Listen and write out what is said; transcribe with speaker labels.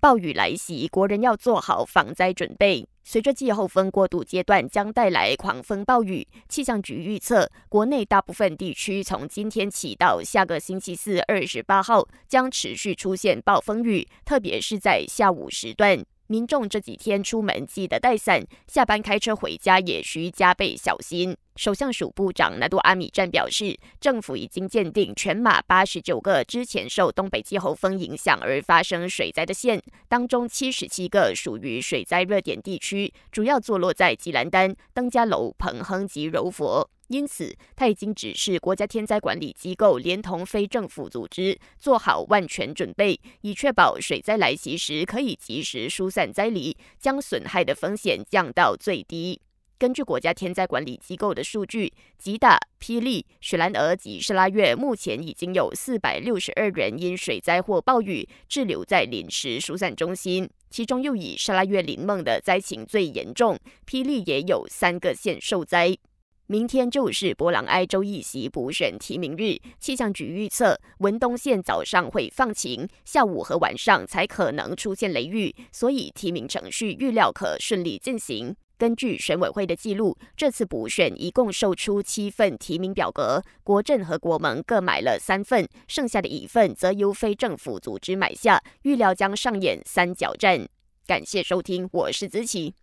Speaker 1: 暴雨来袭，国人要做好防灾准备。随着季候风过渡阶段将带来狂风暴雨，气象局预测，国内大部分地区从今天起到下个星期四二十八号将持续出现暴风雨，特别是在下午时段。民众这几天出门记得带伞，下班开车回家也需加倍小心。首相署部长纳杜阿米站表示，政府已经鉴定全马八十九个之前受东北季候风影响而发生水灾的县，当中七十七个属于水灾热点地区，主要坐落在吉兰丹、登嘉楼、彭亨及柔佛。因此，他已经指示国家天灾管理机构连同非政府组织做好万全准备，以确保水灾来袭时可以及时疏散灾黎，将损害的风险降到最低。根据国家天灾管理机构的数据，吉打、霹雳、雪兰莪及沙拉月目前已经有四百六十二人因水灾或暴雨滞留在临时疏散中心，其中又以沙拉月林梦的灾情最严重，霹雳也有三个县受灾。明天就是博朗埃州议席补选提名日，气象局预测文东县早上会放晴，下午和晚上才可能出现雷雨，所以提名程序预料可顺利进行。根据选委会的记录，这次补选一共售出七份提名表格，国政和国盟各买了三份，剩下的一份则由非政府组织买下，预料将上演三角战。感谢收听，我是子琪。